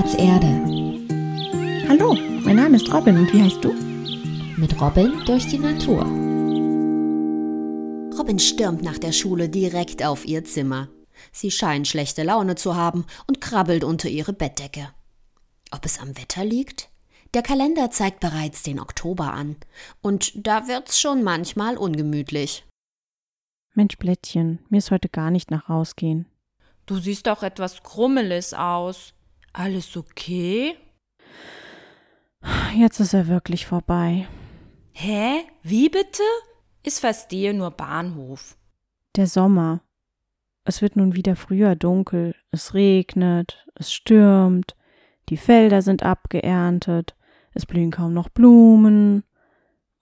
Spielplatz Erde. Hallo, mein Name ist Robin und wie heißt du? Mit Robin durch die Natur. Robin stürmt nach der Schule direkt auf ihr Zimmer. Sie scheint schlechte Laune zu haben und krabbelt unter ihre Bettdecke. Ob es am Wetter liegt? Der Kalender zeigt bereits den Oktober an. Und da wird's schon manchmal ungemütlich. Mensch, Blättchen, mir ist heute gar nicht nach rausgehen. Du siehst doch etwas krummelig aus. Alles okay? Jetzt ist er wirklich vorbei. Hä? Wie bitte? Ich verstehe nur Bahnhof. Der Sommer. Es wird nun wieder früher dunkel, es regnet, es stürmt, die Felder sind abgeerntet, es blühen kaum noch Blumen.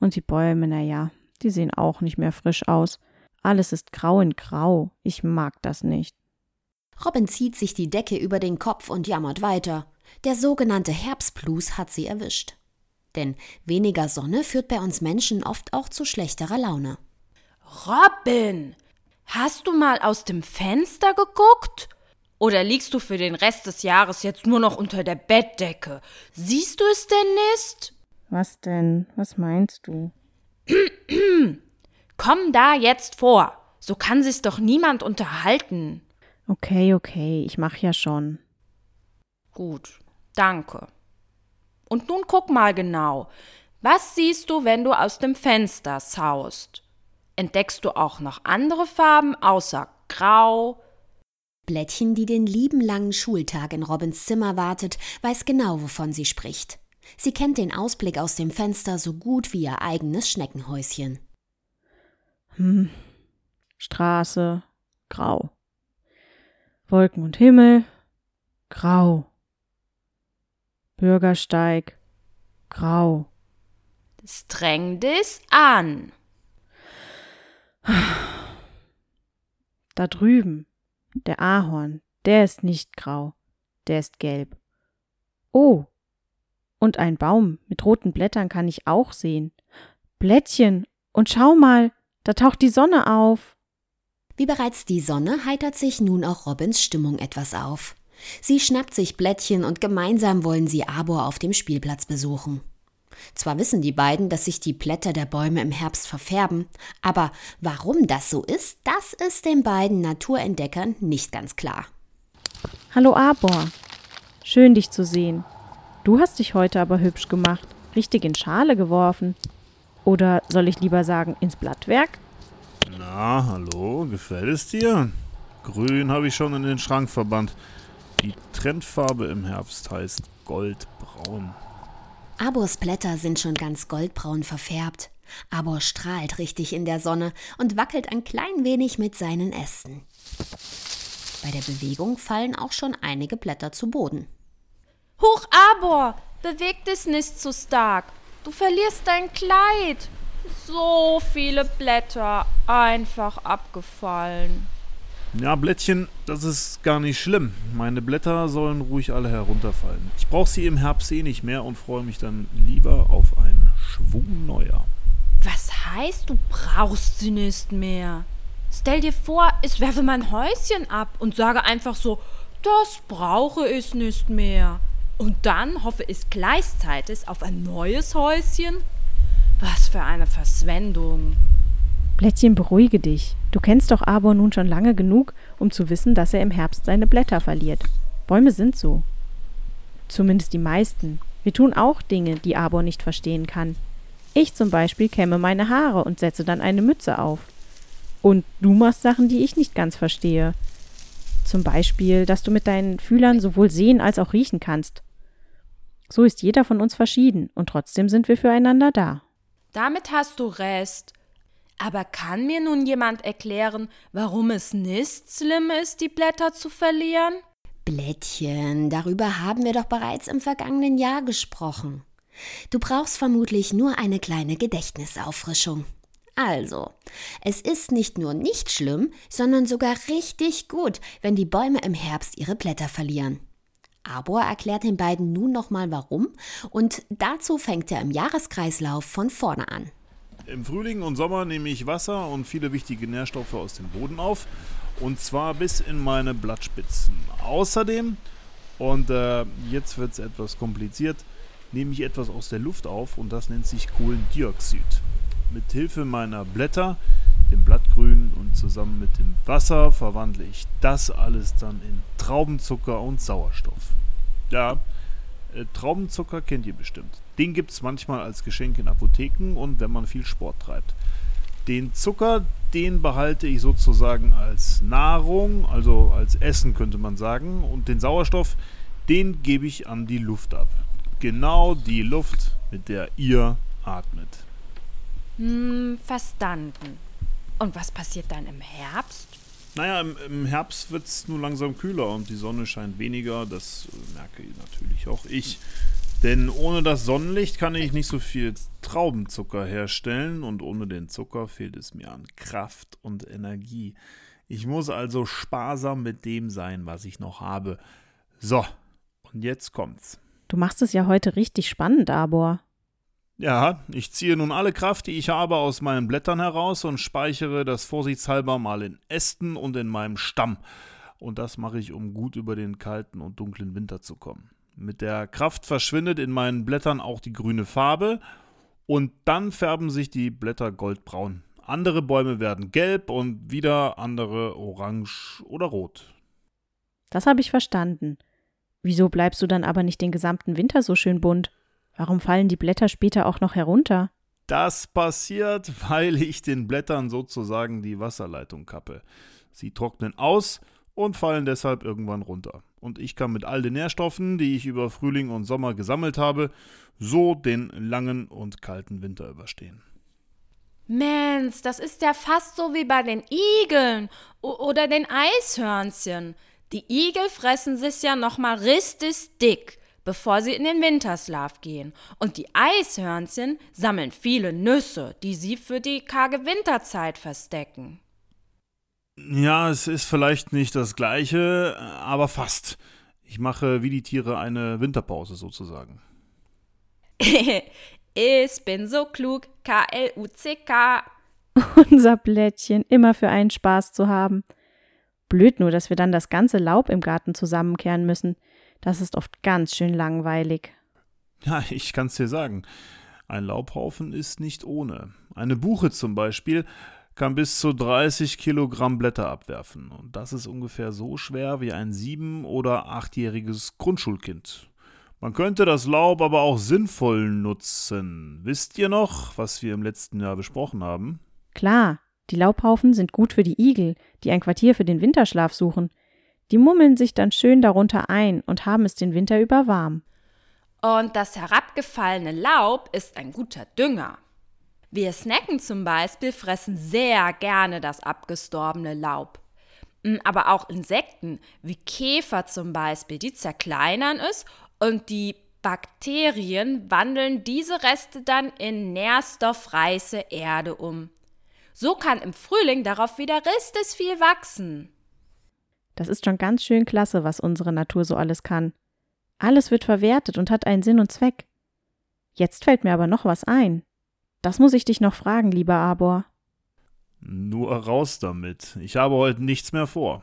Und die Bäume, na ja, die sehen auch nicht mehr frisch aus. Alles ist grau in grau. Ich mag das nicht. Robin zieht sich die Decke über den Kopf und jammert weiter. Der sogenannte Herbstblues hat sie erwischt. Denn weniger Sonne führt bei uns Menschen oft auch zu schlechterer Laune. Robin, hast du mal aus dem Fenster geguckt? Oder liegst du für den Rest des Jahres jetzt nur noch unter der Bettdecke? Siehst du es denn nicht? Was denn? Was meinst du? Komm da jetzt vor. So kann sich's doch niemand unterhalten. Okay, okay, ich mach ja schon. Gut, danke. Und nun guck mal genau. Was siehst du, wenn du aus dem Fenster saust? Entdeckst du auch noch andere Farben außer Grau? Blättchen, die den lieben langen Schultag in Robins Zimmer wartet, weiß genau, wovon sie spricht. Sie kennt den Ausblick aus dem Fenster so gut wie ihr eigenes Schneckenhäuschen. Hm. Straße, grau. Wolken und Himmel, grau. Bürgersteig, grau. Streng dich an. Da drüben, der Ahorn, der ist nicht grau, der ist gelb. Oh, und ein Baum mit roten Blättern kann ich auch sehen. Blättchen, und schau mal, da taucht die Sonne auf. Wie bereits die Sonne heitert sich nun auch Robins Stimmung etwas auf. Sie schnappt sich Blättchen und gemeinsam wollen sie Arbor auf dem Spielplatz besuchen. Zwar wissen die beiden, dass sich die Blätter der Bäume im Herbst verfärben, aber warum das so ist, das ist den beiden Naturentdeckern nicht ganz klar. Hallo Arbor. Schön dich zu sehen. Du hast dich heute aber hübsch gemacht, richtig in Schale geworfen. Oder soll ich lieber sagen, ins Blattwerk? Na, hallo, gefällt es dir? Grün habe ich schon in den Schrank verbannt. Die Trendfarbe im Herbst heißt Goldbraun. Abors Blätter sind schon ganz goldbraun verfärbt. Abor strahlt richtig in der Sonne und wackelt ein klein wenig mit seinen Ästen. Bei der Bewegung fallen auch schon einige Blätter zu Boden. Huch, Abor, beweg dich nicht zu stark. Du verlierst dein Kleid. So viele Blätter einfach abgefallen. Ja, Blättchen, das ist gar nicht schlimm. Meine Blätter sollen ruhig alle herunterfallen. Ich brauche sie im Herbst eh nicht mehr und freue mich dann lieber auf einen Schwung neuer. Was heißt, du brauchst sie nicht mehr? Stell dir vor, ich werfe mein Häuschen ab und sage einfach so, das brauche ich nicht mehr. Und dann hoffe ich gleichzeitig auf ein neues Häuschen? Was für eine Verschwendung. Blättchen, beruhige dich. Du kennst doch Arbor nun schon lange genug, um zu wissen, dass er im Herbst seine Blätter verliert. Bäume sind so. Zumindest die meisten. Wir tun auch Dinge, die Arbor nicht verstehen kann. Ich zum Beispiel kämme meine Haare und setze dann eine Mütze auf. Und du machst Sachen, die ich nicht ganz verstehe. Zum Beispiel, dass du mit deinen Fühlern sowohl sehen als auch riechen kannst. So ist jeder von uns verschieden und trotzdem sind wir füreinander da. Damit hast du recht. Aber kann mir nun jemand erklären, warum es nicht schlimm ist, die Blätter zu verlieren? Blättchen, darüber haben wir doch bereits im vergangenen Jahr gesprochen. Du brauchst vermutlich nur eine kleine Gedächtnisauffrischung. Also, es ist nicht nur nicht schlimm, sondern sogar richtig gut, wenn die Bäume im Herbst ihre Blätter verlieren. Arbor erklärt den beiden nun nochmal warum und dazu fängt er im Jahreskreislauf von vorne an. Im Frühling und Sommer nehme ich Wasser und viele wichtige Nährstoffe aus dem Boden auf und zwar bis in meine Blattspitzen. Außerdem Und äh, jetzt wird es etwas kompliziert. Nehme ich etwas aus der Luft auf und das nennt sich Kohlendioxid. Mit Hilfe meiner Blätter, dem Blattgrün und zusammen mit dem Wasser verwandle ich das alles dann in Traubenzucker und Sauerstoff. Ja, äh, Traubenzucker kennt ihr bestimmt. Den gibt es manchmal als Geschenk in Apotheken und wenn man viel Sport treibt. Den Zucker, den behalte ich sozusagen als Nahrung, also als Essen könnte man sagen. Und den Sauerstoff, den gebe ich an die Luft ab. Genau die Luft, mit der ihr atmet. Hm, verstanden. Und was passiert dann im Herbst? Naja, im, im Herbst wird es nur langsam kühler und die Sonne scheint weniger. Das äh, merke natürlich auch ich. Denn ohne das Sonnenlicht kann ich nicht so viel Traubenzucker herstellen und ohne den Zucker fehlt es mir an Kraft und Energie. Ich muss also sparsam mit dem sein, was ich noch habe. So, und jetzt kommt's. Du machst es ja heute richtig spannend, Arbor. Ja, ich ziehe nun alle Kraft, die ich habe, aus meinen Blättern heraus und speichere das vorsichtshalber mal in Ästen und in meinem Stamm. Und das mache ich, um gut über den kalten und dunklen Winter zu kommen. Mit der Kraft verschwindet in meinen Blättern auch die grüne Farbe und dann färben sich die Blätter goldbraun. Andere Bäume werden gelb und wieder andere orange oder rot. Das habe ich verstanden. Wieso bleibst du dann aber nicht den gesamten Winter so schön bunt? Warum fallen die Blätter später auch noch herunter? Das passiert, weil ich den Blättern sozusagen die Wasserleitung kappe. Sie trocknen aus und fallen deshalb irgendwann runter. Und ich kann mit all den Nährstoffen, die ich über Frühling und Sommer gesammelt habe, so den langen und kalten Winter überstehen. Mensch, das ist ja fast so wie bei den Igeln oder den Eishörnchen. Die Igel fressen sich ja noch mal richtig dick, bevor sie in den Winterschlaf gehen. Und die Eishörnchen sammeln viele Nüsse, die sie für die karge Winterzeit verstecken. Ja, es ist vielleicht nicht das gleiche, aber fast. Ich mache wie die Tiere eine Winterpause sozusagen. ich bin so klug, K-L-U-C-K. Unser Blättchen, immer für einen Spaß zu haben. Blöd nur, dass wir dann das ganze Laub im Garten zusammenkehren müssen. Das ist oft ganz schön langweilig. Ja, ich kann's dir sagen. Ein Laubhaufen ist nicht ohne. Eine Buche zum Beispiel kann bis zu 30 Kilogramm Blätter abwerfen. Und das ist ungefähr so schwer wie ein sieben- oder achtjähriges Grundschulkind. Man könnte das Laub aber auch sinnvoll nutzen. Wisst ihr noch, was wir im letzten Jahr besprochen haben? Klar, die Laubhaufen sind gut für die Igel, die ein Quartier für den Winterschlaf suchen. Die mummeln sich dann schön darunter ein und haben es den Winter über warm. Und das herabgefallene Laub ist ein guter Dünger. Wir Snacken zum Beispiel fressen sehr gerne das abgestorbene Laub. Mm, aber auch Insekten wie Käfer zum Beispiel, die zerkleinern es und die Bakterien wandeln diese Reste dann in nährstoffreiche Erde um. So kann im Frühling darauf wieder richtig viel wachsen. Das ist schon ganz schön klasse, was unsere Natur so alles kann. Alles wird verwertet und hat einen Sinn und Zweck. Jetzt fällt mir aber noch was ein. Das muss ich dich noch fragen, lieber Arbor. Nur raus damit. Ich habe heute nichts mehr vor.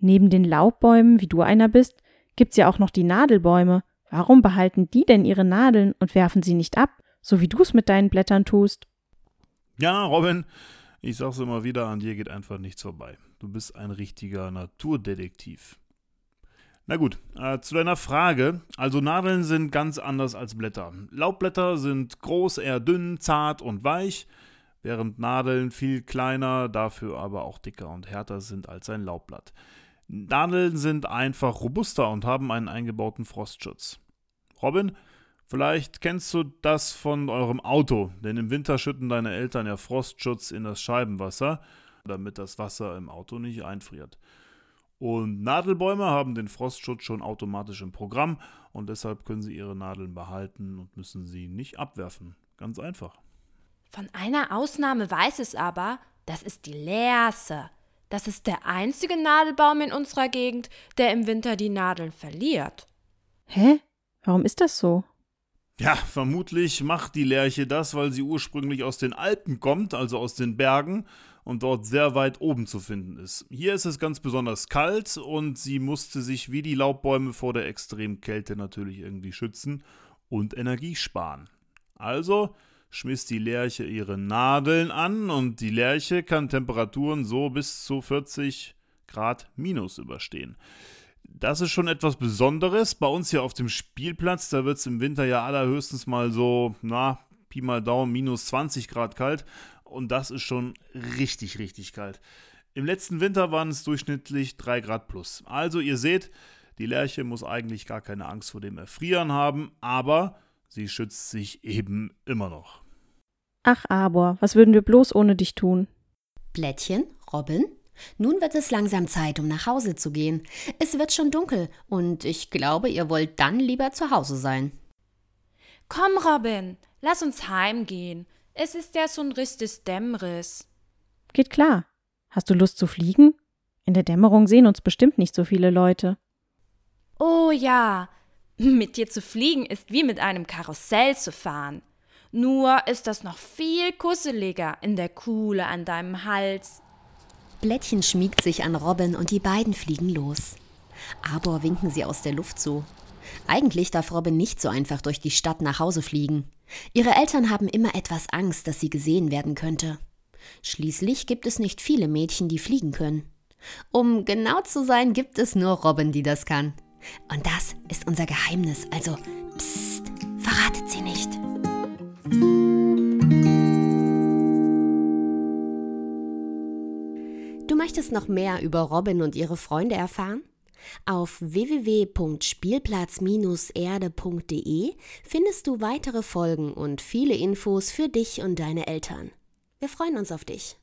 Neben den Laubbäumen, wie du einer bist, gibt's ja auch noch die Nadelbäume. Warum behalten die denn ihre Nadeln und werfen sie nicht ab, so wie du's mit deinen Blättern tust? Ja, Robin, ich sag's immer wieder, an dir geht einfach nichts vorbei. Du bist ein richtiger Naturdetektiv. Na gut, äh, zu deiner Frage. Also Nadeln sind ganz anders als Blätter. Laubblätter sind groß, eher dünn, zart und weich, während Nadeln viel kleiner, dafür aber auch dicker und härter sind als ein Laubblatt. Nadeln sind einfach robuster und haben einen eingebauten Frostschutz. Robin, vielleicht kennst du das von eurem Auto, denn im Winter schütten deine Eltern ja Frostschutz in das Scheibenwasser, damit das Wasser im Auto nicht einfriert. Und Nadelbäume haben den Frostschutz schon automatisch im Programm und deshalb können sie ihre Nadeln behalten und müssen sie nicht abwerfen. Ganz einfach. Von einer Ausnahme weiß es aber, das ist die Lerse. Das ist der einzige Nadelbaum in unserer Gegend, der im Winter die Nadeln verliert. Hä? Warum ist das so? Ja, vermutlich macht die Lerche das, weil sie ursprünglich aus den Alpen kommt, also aus den Bergen, und dort sehr weit oben zu finden ist. Hier ist es ganz besonders kalt und sie musste sich wie die Laubbäume vor der extremen Kälte natürlich irgendwie schützen und Energie sparen. Also schmiss die Lerche ihre Nadeln an und die Lerche kann Temperaturen so bis zu 40 Grad minus überstehen. Das ist schon etwas Besonderes. Bei uns hier auf dem Spielplatz, da wird es im Winter ja allerhöchstens mal so, na, Pi mal Daumen, minus 20 Grad kalt. Und das ist schon richtig, richtig kalt. Im letzten Winter waren es durchschnittlich 3 Grad plus. Also ihr seht, die Lerche muss eigentlich gar keine Angst vor dem Erfrieren haben, aber sie schützt sich eben immer noch. Ach, Arbor, was würden wir bloß ohne dich tun? Blättchen, Robin, nun wird es langsam Zeit, um nach Hause zu gehen. Es wird schon dunkel und ich glaube, ihr wollt dann lieber zu Hause sein. Komm, Robin, lass uns heimgehen. Es ist ja so ein richtiges Dämmriss. Geht klar. Hast du Lust zu fliegen? In der Dämmerung sehen uns bestimmt nicht so viele Leute. Oh ja, mit dir zu fliegen ist wie mit einem Karussell zu fahren. Nur ist das noch viel kusseliger in der Kuhle an deinem Hals. Blättchen schmiegt sich an Robin und die beiden fliegen los. Arbor winken sie aus der Luft zu. Eigentlich darf Robin nicht so einfach durch die Stadt nach Hause fliegen. Ihre Eltern haben immer etwas Angst, dass sie gesehen werden könnte. Schließlich gibt es nicht viele Mädchen, die fliegen können. Um genau zu sein, gibt es nur Robin, die das kann. Und das ist unser Geheimnis, also psst, verratet sie möchtest noch mehr über Robin und ihre Freunde erfahren? Auf www.spielplatz-erde.de findest du weitere Folgen und viele Infos für dich und deine Eltern. Wir freuen uns auf dich.